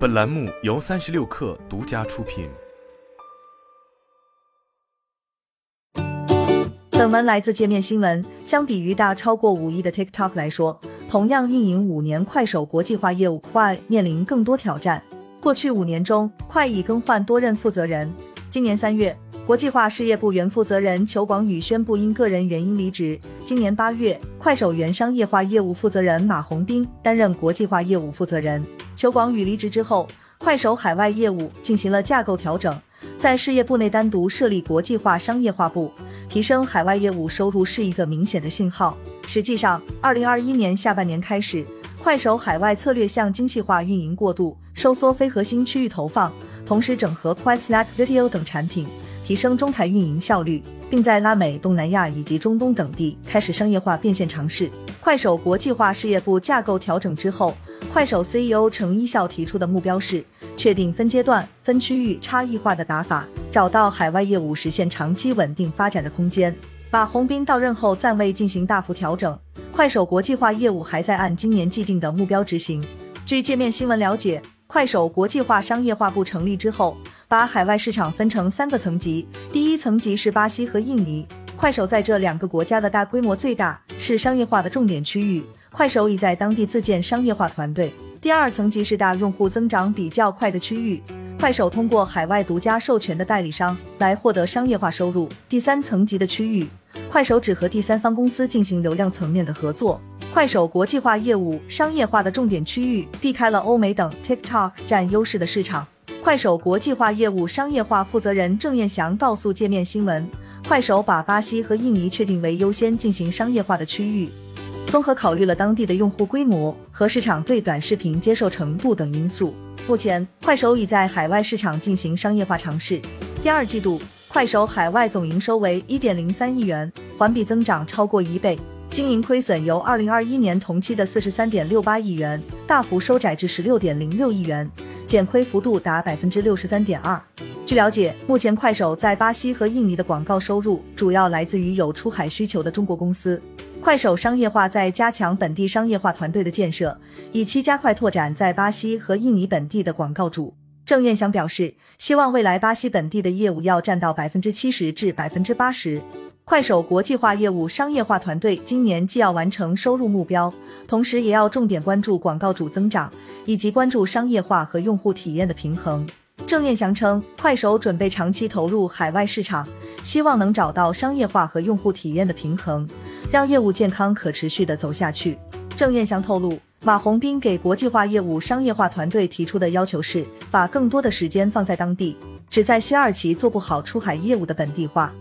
本栏目由三十六氪独家出品。本文来自界面新闻。相比于大超过五亿的 TikTok 来说，同样运营五年，快手国际化业务快面临更多挑战。过去五年中，快已更换多任负责人。今年三月，国际化事业部原负责人裘广宇宣布因个人原因离职。今年八月，快手原商业化业务负责人马红斌担任国际化业务负责人。裘广宇离职之后，快手海外业务进行了架构调整，在事业部内单独设立国际化商业化部，提升海外业务收入是一个明显的信号。实际上，二零二一年下半年开始，快手海外策略向精细化运营过渡。收缩非核心区域投放，同时整合 Quite Snack Video 等产品，提升中台运营效率，并在拉美、东南亚以及中东等地开始商业化变现尝试。快手国际化事业部架构调整之后，快手 CEO 程一笑提出的目标是确定分阶段、分区域差异化的打法，找到海外业务实现长期稳定发展的空间。马洪斌到任后暂未进行大幅调整，快手国际化业务还在按今年既定的目标执行。据界面新闻了解。快手国际化商业化部成立之后，把海外市场分成三个层级。第一层级是巴西和印尼，快手在这两个国家的大规模最大，是商业化的重点区域。快手已在当地自建商业化团队。第二层级是大用户增长比较快的区域，快手通过海外独家授权的代理商来获得商业化收入。第三层级的区域，快手只和第三方公司进行流量层面的合作。快手国际化业务商业化的重点区域，避开了欧美等 TikTok 占优势的市场。快手国际化业务商业化负责人郑彦祥告诉界面新闻，快手把巴西和印尼确定为优先进行商业化的区域，综合考虑了当地的用户规模和市场对短视频接受程度等因素。目前，快手已在海外市场进行商业化尝试。第二季度，快手海外总营收为一点零三亿元，环比增长超过一倍。经营亏损由二零二一年同期的四十三点六八亿元大幅收窄至十六点零六亿元，减亏幅度达百分之六十三点二。据了解，目前快手在巴西和印尼的广告收入主要来自于有出海需求的中国公司。快手商业化在加强本地商业化团队的建设，以期加快拓展在巴西和印尼本地的广告主。郑彦祥表示，希望未来巴西本地的业务要占到百分之七十至百分之八十。快手国际化业务商业化团队今年既要完成收入目标，同时也要重点关注广告主增长，以及关注商业化和用户体验的平衡。郑彦祥称，快手准备长期投入海外市场，希望能找到商业化和用户体验的平衡，让业务健康可持续的走下去。郑燕祥透露，马洪斌给国际化业务商业化团队提出的要求是，把更多的时间放在当地，只在西二旗做不好出海业务的本地化。